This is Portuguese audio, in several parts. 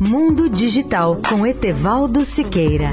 Mundo Digital com Etevaldo Siqueira.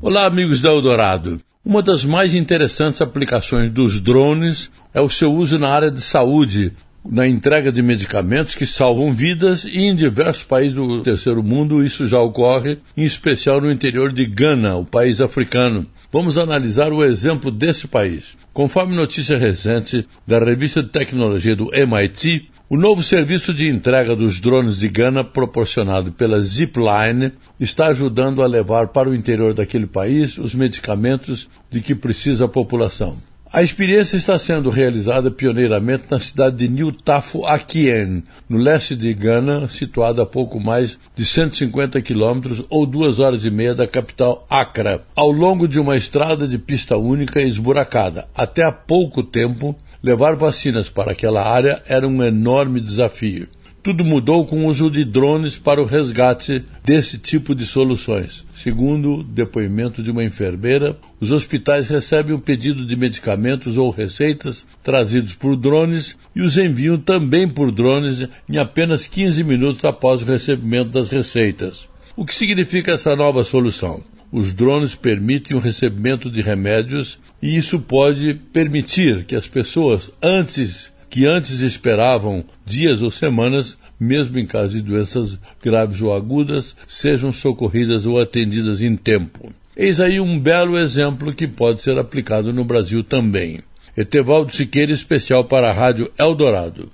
Olá, amigos da Eldorado. Uma das mais interessantes aplicações dos drones é o seu uso na área de saúde, na entrega de medicamentos que salvam vidas e em diversos países do terceiro mundo isso já ocorre, em especial no interior de Gana, o país africano. Vamos analisar o exemplo desse país. Conforme notícia recente da revista de tecnologia do MIT, o novo serviço de entrega dos drones de Gana, proporcionado pela Zipline, está ajudando a levar para o interior daquele país os medicamentos de que precisa a população. A experiência está sendo realizada pioneiramente na cidade de New Tafu Akien, no leste de Gana, situada a pouco mais de 150 quilômetros ou duas horas e meia da capital Accra, ao longo de uma estrada de pista única esburacada. Até há pouco tempo, levar vacinas para aquela área era um enorme desafio. Tudo mudou com o uso de drones para o resgate desse tipo de soluções. Segundo o depoimento de uma enfermeira, os hospitais recebem o pedido de medicamentos ou receitas trazidos por drones e os enviam também por drones em apenas 15 minutos após o recebimento das receitas. O que significa essa nova solução? Os drones permitem o recebimento de remédios e isso pode permitir que as pessoas, antes que antes esperavam dias ou semanas, mesmo em caso de doenças graves ou agudas, sejam socorridas ou atendidas em tempo. Eis aí um belo exemplo que pode ser aplicado no Brasil também. Etevaldo Siqueira, especial para a Rádio Eldorado.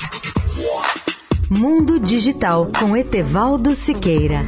Mundo Digital com Etevaldo Siqueira.